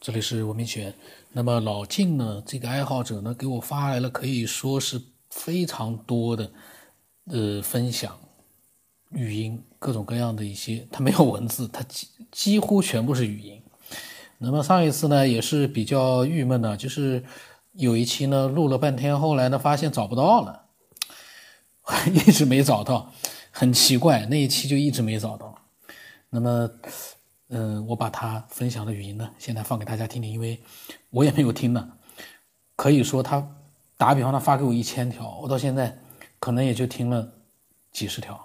这里是文明犬。那么老静呢，这个爱好者呢，给我发来了可以说是非常多的呃分享，语音各种各样的一些，他没有文字，他几几乎全部是语音。那么上一次呢，也是比较郁闷的，就是有一期呢录了半天，后来呢发现找不到了，一直没找到，很奇怪，那一期就一直没找到。那么。嗯，我把他分享的语音呢，现在放给大家听听，因为我也没有听呢。可以说他打比方，他发给我一千条，我到现在可能也就听了几十条。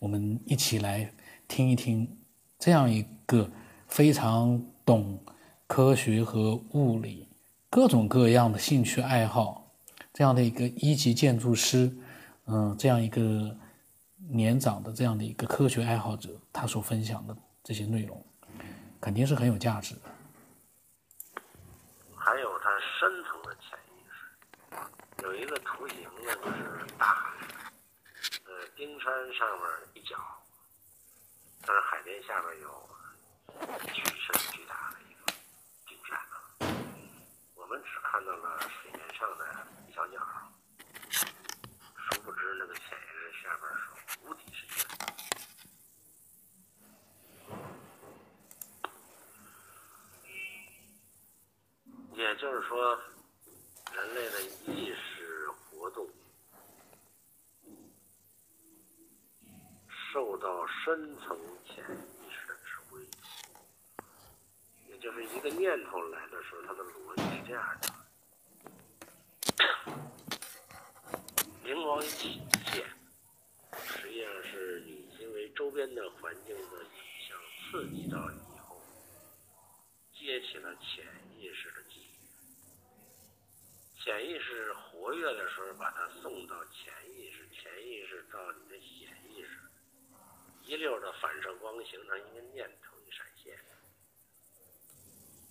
我们一起来听一听这样一个非常懂科学和物理各种各样的兴趣爱好这样的一个一级建筑师，嗯，这样一个年长的这样的一个科学爱好者，他所分享的这些内容。肯定是很有价值的。还有它深层的潜意识，有一个图形呢，就是大海，呃，冰山上面一角，但是海边下面有巨深巨大的一个冰山啊，我们只看到了水面上的一小角，殊不知那个潜意识下面是无底深渊。也就是说，人类的意识活动受到深层潜意识的指挥，也就是一个念头来的时候，它的逻辑是这样的：灵光一现，实际上是你因为周边的环境的影响刺激到你以后，接起了潜意识的记忆。潜意识活跃的时候，把它送到潜意识，潜意识到你的显意识，一溜的反射光形成一个念头一闪现。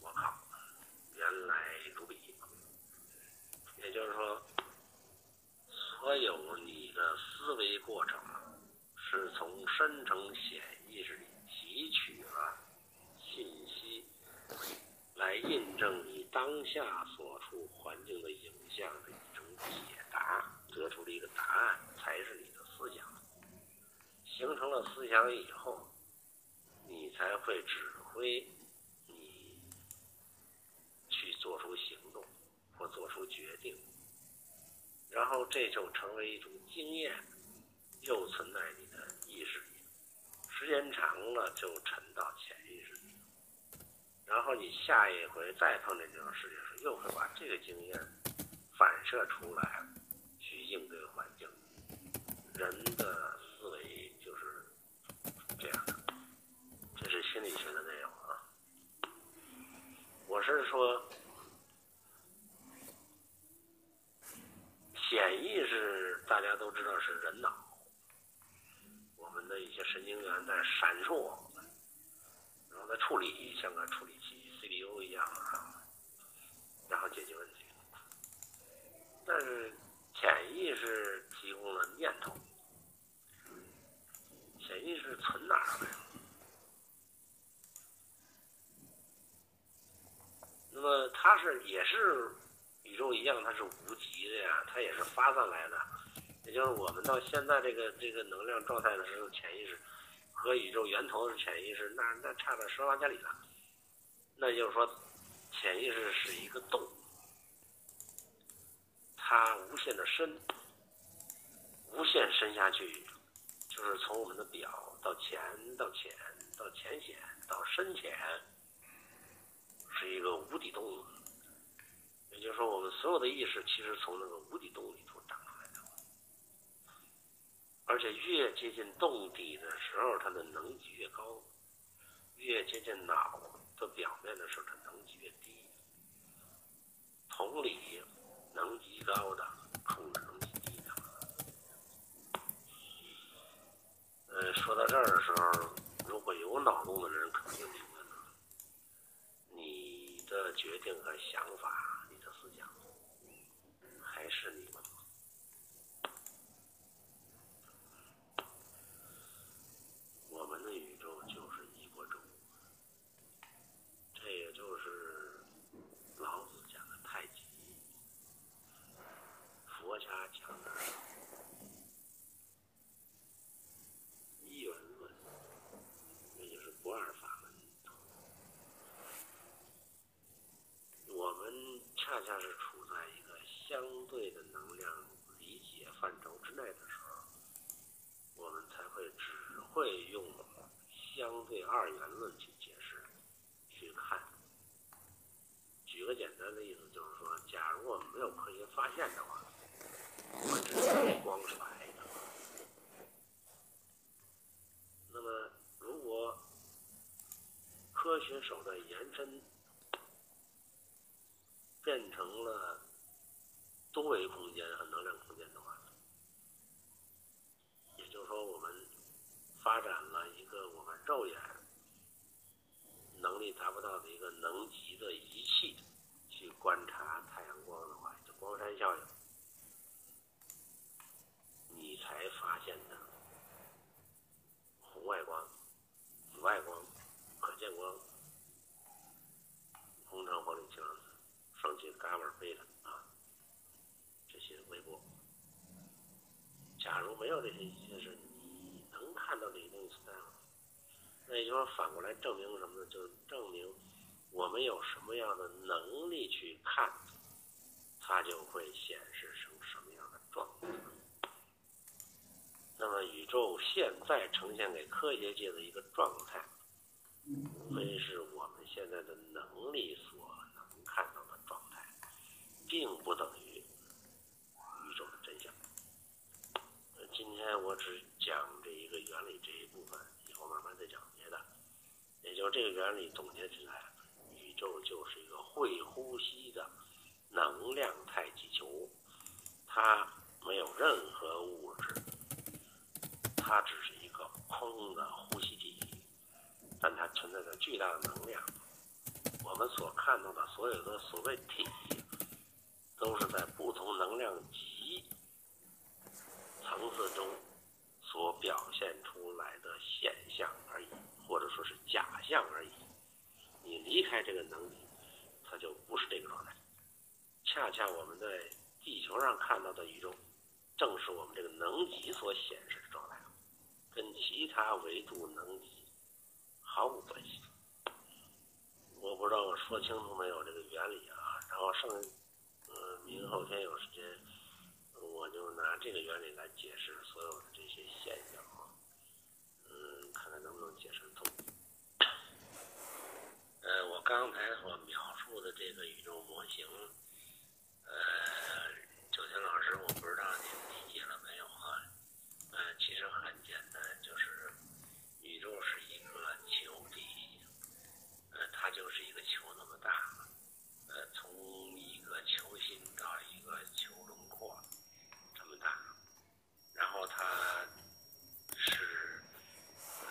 我靠，原来如此。也就是说，所有你的思维过程是从深层显意识里提取了信息，来印证你当下所处环境的影像的一种解答，得出的一个答案才是你的思想。形成了思想以后，你才会指挥你去做出行动或做出决定，然后这就成为一种经验，又存在你的意识里，时间长了就沉到潜意识里。然后你下一回再碰见这种事情时，又会把这个经验反射出来，去应对环境。人的思维就是这样的，这是心理学的内容啊。我是说，潜意识大家都知道是人脑，我们的一些神经元在闪烁。然后在处理，像个处理器 CPU 一样啊，然后解决问题。但是潜意识提供了念头，潜意识存哪儿了？那么它是也是宇宙一样，它是无极的呀，它也是发散来的。也就是我们到现在这个这个能量状态的时候，潜意识。和宇宙源头的潜意识，那那差了十万八千里了。那就是说，潜意识是一个洞，它无限的深，无限深下去，就是从我们的表到浅到浅到浅显到深浅，是一个无底洞。也就是说，我们所有的意识其实从那个无底洞里头长出来的。而且越接近洞底的时候，它的能级越高；越接近脑的表面的时候，它能级越低。同理，能级高的控制能级低的。呃，说到这儿的时候，如果有脑洞的人，肯定，的决定和想法，你的思想，还是你们。我们的宇宙就是一锅粥，这也就是像是处在一个相对的能量理解范畴之内的时候，我们才会只会用相对二元论去解释、去看。举个简单的例子，就是说，假如我们没有科学发现的话，我们只是光是来的。那么，如果科学手段延伸，变成了多维空间和能量空间的话，也就是说，我们发展了一个我们肉眼能力达不到的一个能级的仪器，去观察太阳光的话，就光栅效应，你才发现的红外光、紫外光、可见光、红橙黄绿青蓝紫。双极、伽马、贝塔啊，这些微波。假如没有这些仪器，是你能看到这些东西存在吗？那也就是说，反过来证明什么呢？就证明我们有什么样的能力去看，它就会显示成什么样的状态。那么，宇宙现在呈现给科学界的一个状态，无非是我们现在的能力所能看到的。并不等于宇宙的真相。今天我只讲这一个原理这一部分，以后慢慢再讲别的。也就这个原理总结起来，宇宙就是一个会呼吸的能量太极球，它没有任何物质，它只是一个空的呼吸体，但它存在着巨大的能量。我们所看到的所有的所谓体。都是在不同能量级层次中所表现出来的现象而已，或者说是假象而已。你离开这个能级，它就不是这个状态。恰恰我们在地球上看到的宇宙，正是我们这个能级所显示的状态，跟其他维度能级毫无关系。我不知道我说清楚没有这个原理啊？然后剩下。后天有时间，我就拿这个原理来解释所有的这些现象啊，嗯，看看能不能解释通。呃，我刚才所描述的这个宇宙模型，呃，九天老师，我不知道您理解了没有啊？呃，其实很简单，就是宇宙是一个球体，呃，它就是一个球那么大，呃，从一个球心。它是呃，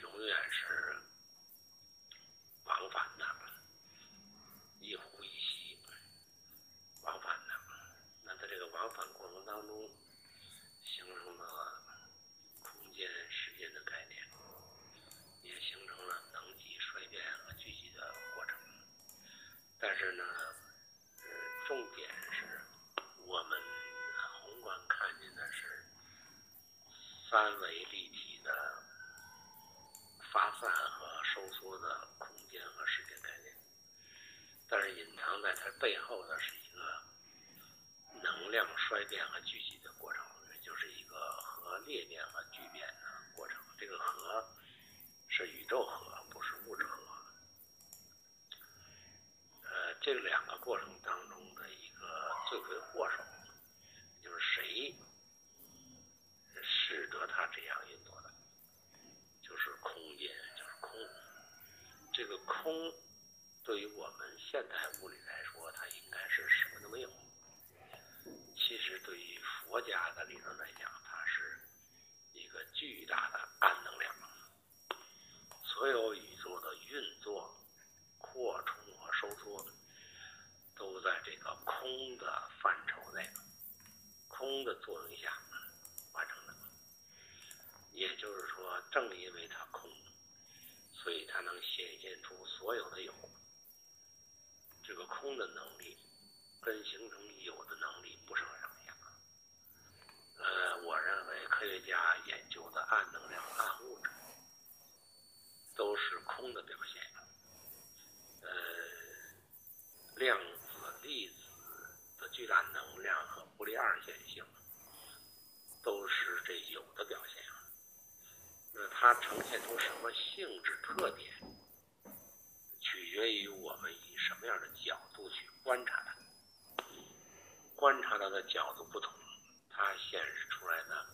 永远是往返的，一呼一吸，往返的。那在这个往返过程当中，形成了空间、时间的概念，也形成了能级衰变和聚集的过程。但是呢，呃，重点是我们宏观看见的是。三维立体的发散和收缩的空间和时间概念，但是隐藏在它背后的是一个能量衰变和聚集的过程，也就是一个核裂变和聚变的过程。这个核是宇宙核，不是物质核。呃，这两个过程当中的一个罪魁祸首，就是谁？使得它这样运作的，就是空间，就是空。这个空，对于我们现代物理来说，它应该是什么都没有。其实，对于佛家的理论来讲，它是一个巨大的暗能量。所有宇宙的运作、扩充和收缩，都在这个空的范畴内，空的作用下完成的。也就是说，正因为它空，所以它能显现出所有的有，这个空的能力跟形成有的能力不相上下。呃，我认为科学家研究的暗能量、暗物质都是空的表现。呃，量子粒子的巨大能量和不利二线性都是这有的表现。它呈现出什么性质特点，取决于我们以什么样的角度去观察它。观察它的角度不同，它显示出来的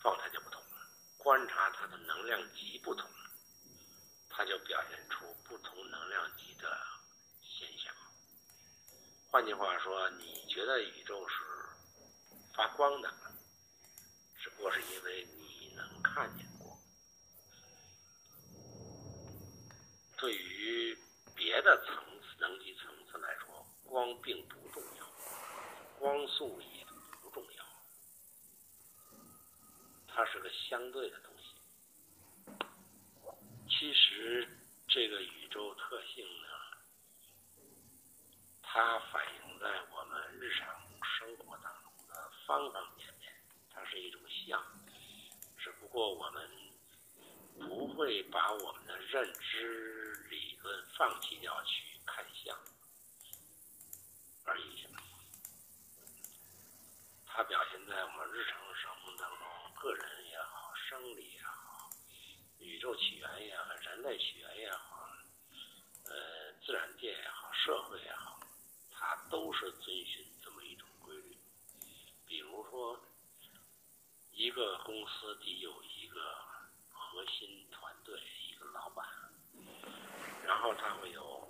状态就不同；观察它的能量级不同，它就表现出不同能量级的现象。换句话说，你觉得宇宙是发光的，只不过是因为你能看见光。对于别的层次、能级层次来说，光并不重要，光速也不重要，它是个相对的东西。其实，这个宇宙特性呢，它反映在我们日常生活当中的方方面面，它是一种相，只不过我们不会把我们的认知放弃掉去看相而已。它表现在我们日常生活当中，个人也好，生理也好，宇宙起源也好，人类起源也好，呃，自然界也好，社会也好，它都是遵循这么一种规律。比如说，一个公司得有一个核心团队，一个老板，然后他会有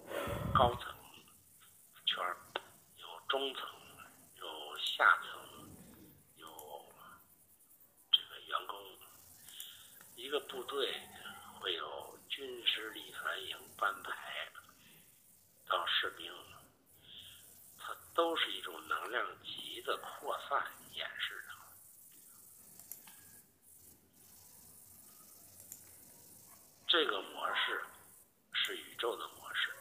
高层圈儿，有中层，有下层，有这个员工。一个部队会有军师、礼团营、班排到士兵，它都是一种能量级的扩散演示的。这个模式是宇宙的模式，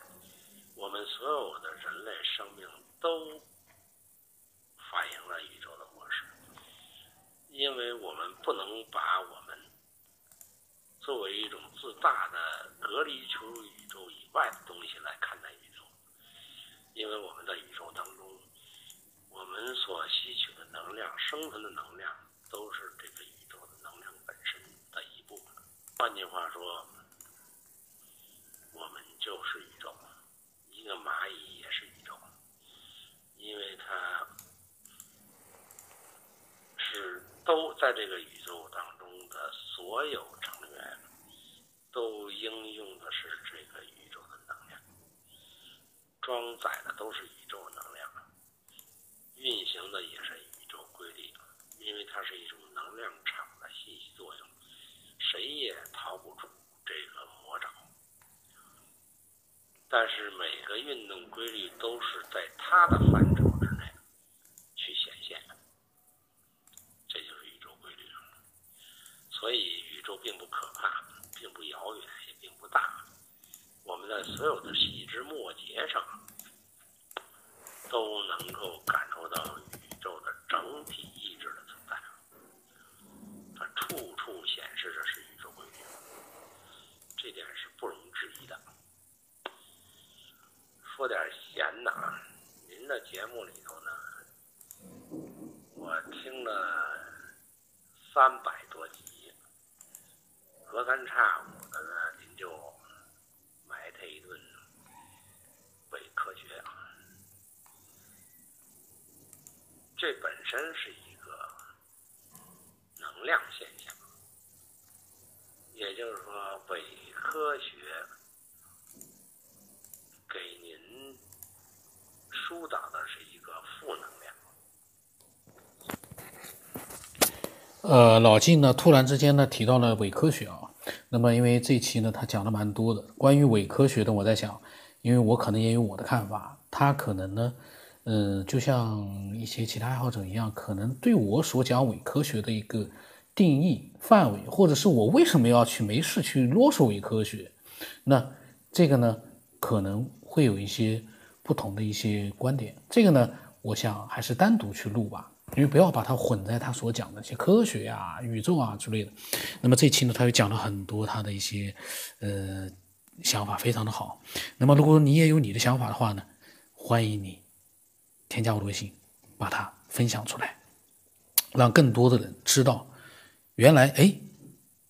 我们所有的人类生命都反映了宇宙的模式，因为我们不能把我们作为一种自大的隔离出宇宙以外的东西来看待宇宙，因为我们在宇宙当中，我们所吸取的能量、生存的能量，都是这个宇宙的能量本身的一部分。换句话说，我们就是宇宙，一个蚂蚁，因为它是都在这个宇宙当中的所有成员，都应用的是这个宇宙的能量，装载的都是宇宙能量，运行的也是宇宙规律，因为它是一种能量场的信息作用，谁也逃不出这个魔爪。但是每个运动规律都是在它的范畴之内去显现的，这就是宇宙规律。所以宇宙并不可怕，并不遥远，也并不大。我们在所有的细枝末节上都能够感受到宇宙的整体意志的存在，它处处显示着是宇宙规律，这点是不容置疑的。说点闲的啊，您的节目里头呢，我听了三百多集，隔三差五的呢，您就埋汰一顿伪科学，这本身是一个能量现象，也就是说，伪科学。给您疏导的是一个负能量。呃，老晋呢，突然之间呢提到了伪科学啊。那么，因为这期呢，他讲的蛮多的，关于伪科学的，我在想，因为我可能也有我的看法，他可能呢，嗯、就像一些其他爱好者一样，可能对我所讲伪科学的一个定义范围，或者是我为什么要去没事去啰嗦伪科学，那这个呢，可能会有一些不同的一些观点。这个呢，我想还是单独去录吧，因为不要把它混在他所讲的一些科学啊、宇宙啊之类的。那么这期呢，他又讲了很多他的一些呃想法，非常的好。那么如果你也有你的想法的话呢，欢迎你添加我的微信，把它分享出来，让更多的人知道，原来哎，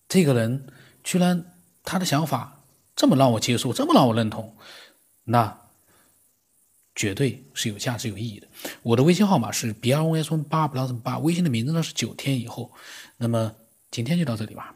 这个人居然他的想法这么让我接受，这么让我认同，那绝对是有价值、有意义的。我的微信号码是 b r o s 八 plus 八，微信的名字呢是九天以后。那么今天就到这里吧。